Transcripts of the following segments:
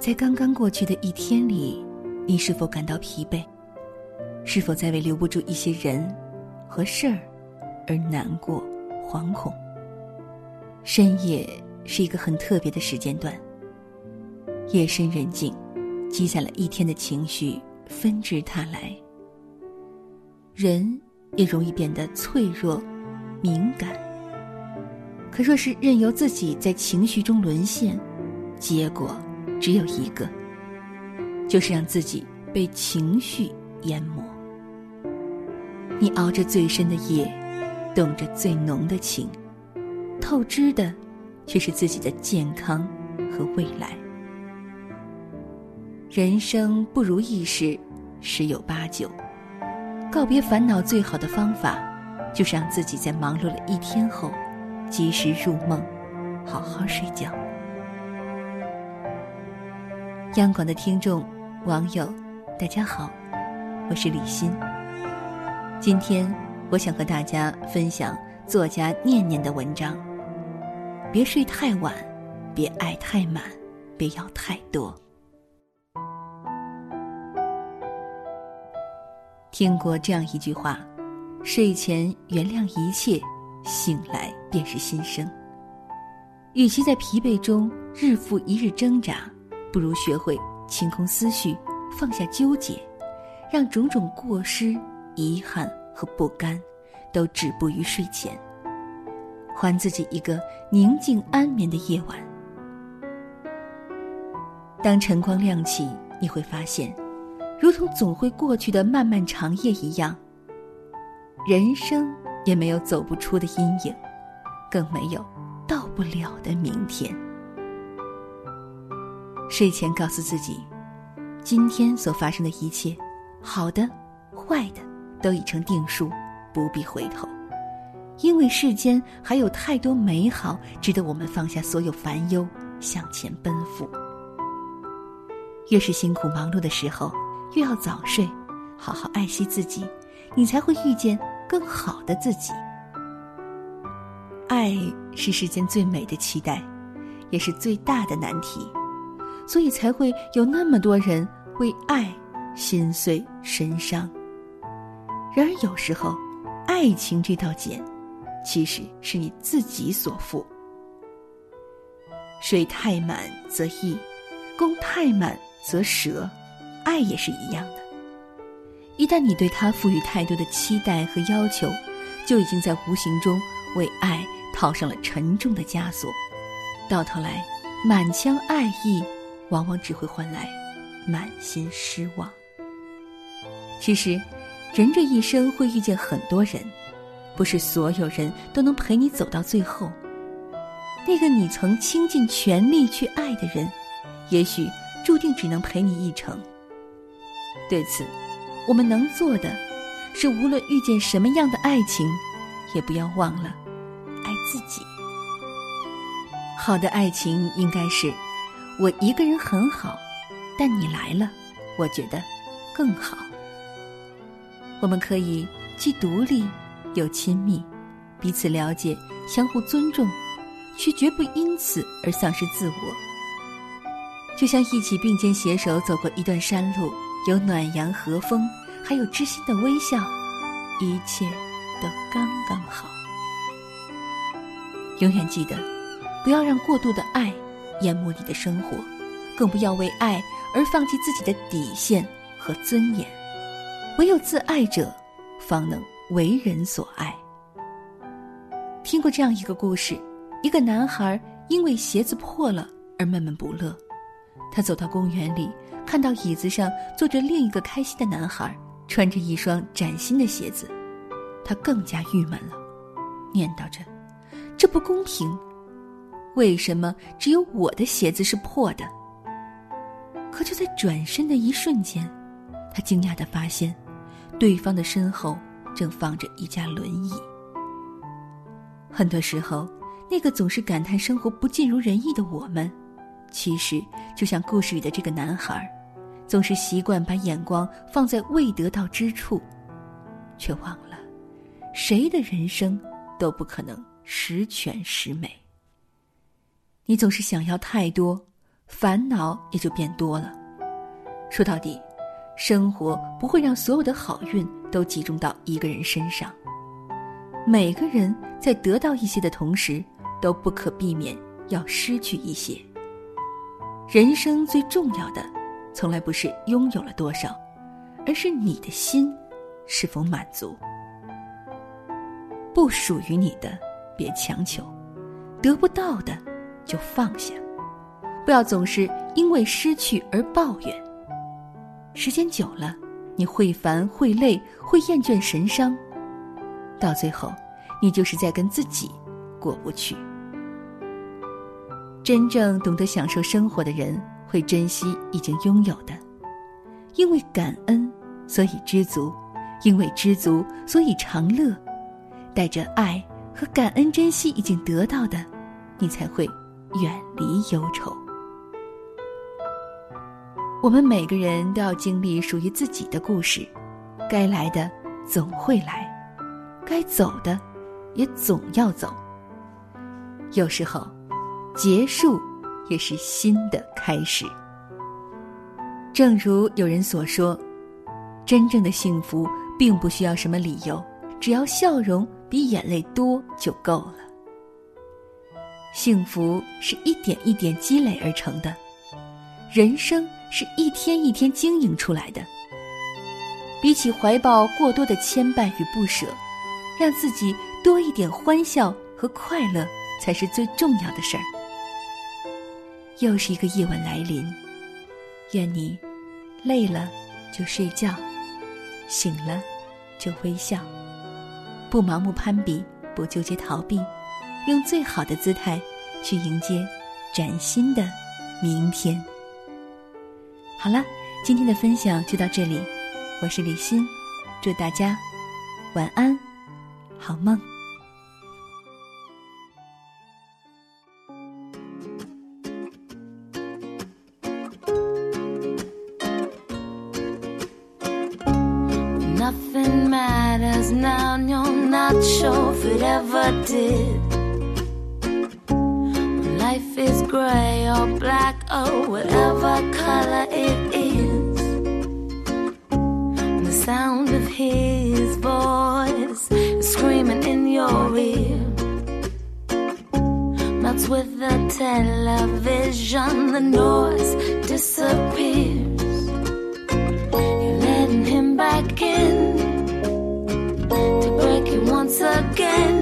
在刚刚过去的一天里，你是否感到疲惫？是否在为留不住一些人和事儿而难过、惶恐？深夜是一个很特别的时间段，夜深人静，积攒了一天的情绪纷至沓来，人也容易变得脆弱、敏感。可若是任由自己在情绪中沦陷，结果只有一个，就是让自己被情绪淹没。你熬着最深的夜，懂着最浓的情。透支的，却是自己的健康和未来。人生不如意事十有八九，告别烦恼最好的方法，就是让自己在忙碌了一天后，及时入梦，好好睡觉。央广的听众、网友，大家好，我是李欣。今天，我想和大家分享作家念念的文章。别睡太晚，别爱太满，别要太多。听过这样一句话：睡前原谅一切，醒来便是新生。与其在疲惫中日复一日挣扎，不如学会清空思绪，放下纠结，让种种过失、遗憾和不甘，都止步于睡前。还自己一个宁静安眠的夜晚。当晨光亮起，你会发现，如同总会过去的漫漫长夜一样，人生也没有走不出的阴影，更没有到不了的明天。睡前告诉自己，今天所发生的一切，好的、坏的，都已成定数，不必回头。因为世间还有太多美好，值得我们放下所有烦忧，向前奔赴。越是辛苦忙碌的时候，越要早睡，好好爱惜自己，你才会遇见更好的自己。爱是世间最美的期待，也是最大的难题，所以才会有那么多人为爱心碎神伤。然而有时候，爱情这道茧。其实是你自己所负。水太满则溢，弓太满则折，爱也是一样的。一旦你对他赋予太多的期待和要求，就已经在无形中为爱套上了沉重的枷锁。到头来，满腔爱意，往往只会换来满心失望。其实，人这一生会遇见很多人。不是所有人都能陪你走到最后。那个你曾倾尽全力去爱的人，也许注定只能陪你一程。对此，我们能做的，是无论遇见什么样的爱情，也不要忘了爱自己。好的爱情应该是，我一个人很好，但你来了，我觉得更好。我们可以既独立。又亲密，彼此了解，相互尊重，却绝不因此而丧失自我。就像一起并肩携手走过一段山路，有暖阳和风，还有知心的微笑，一切都刚刚好。永远记得，不要让过度的爱淹没你的生活，更不要为爱而放弃自己的底线和尊严。唯有自爱者，方能。为人所爱。听过这样一个故事：一个男孩因为鞋子破了而闷闷不乐。他走到公园里，看到椅子上坐着另一个开心的男孩，穿着一双崭新的鞋子，他更加郁闷了，念叨着：“这不公平！为什么只有我的鞋子是破的？”可就在转身的一瞬间，他惊讶的发现，对方的身后。正放着一架轮椅。很多时候，那个总是感叹生活不尽如人意的我们，其实就像故事里的这个男孩，总是习惯把眼光放在未得到之处，却忘了，谁的人生都不可能十全十美。你总是想要太多，烦恼也就变多了。说到底，生活不会让所有的好运都集中到一个人身上。每个人在得到一些的同时，都不可避免要失去一些。人生最重要的，从来不是拥有了多少，而是你的心是否满足。不属于你的，别强求；得不到的，就放下。不要总是因为失去而抱怨。时间久了，你会烦、会累、会厌倦、神伤，到最后，你就是在跟自己过不去。真正懂得享受生活的人，会珍惜已经拥有的，因为感恩，所以知足；因为知足，所以长乐。带着爱和感恩，珍惜已经得到的，你才会远离忧愁。我们每个人都要经历属于自己的故事，该来的总会来，该走的也总要走。有时候，结束也是新的开始。正如有人所说，真正的幸福并不需要什么理由，只要笑容。比眼泪多就够了。幸福是一点一点积累而成的，人生是一天一天经营出来的。比起怀抱过多的牵绊与不舍，让自己多一点欢笑和快乐才是最重要的事儿。又是一个夜晚来临，愿你累了就睡觉，醒了就微笑。不盲目攀比，不纠结逃避，用最好的姿态去迎接崭新的明天。好了，今天的分享就到这里，我是李欣，祝大家晚安，好梦。Nothing matters now, you're not sure if it ever did. Grey or black or whatever color it is. And the sound of his voice is screaming in your ear. Melts with the television, the noise disappears. You're letting him back in to break you once again.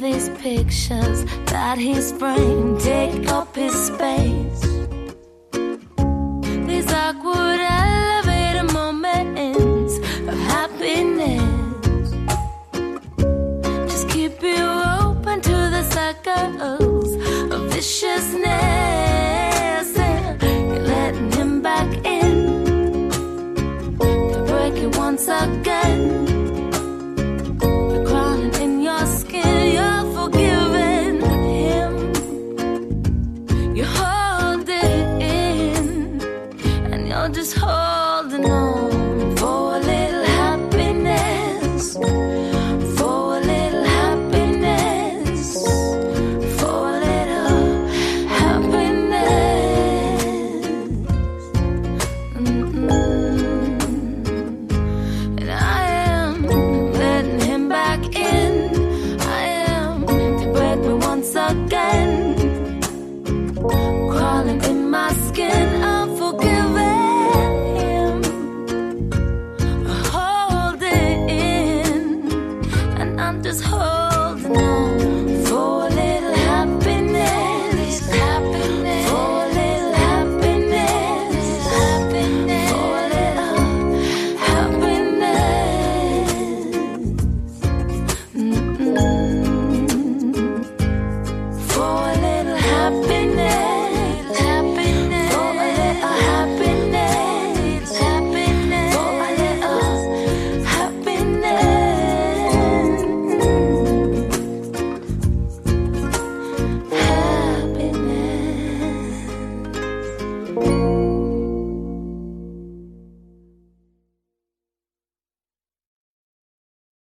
These pictures that he's framed take up his space. These awkward elevator moments of happiness. Just keep you open to the circles of viciousness. All and.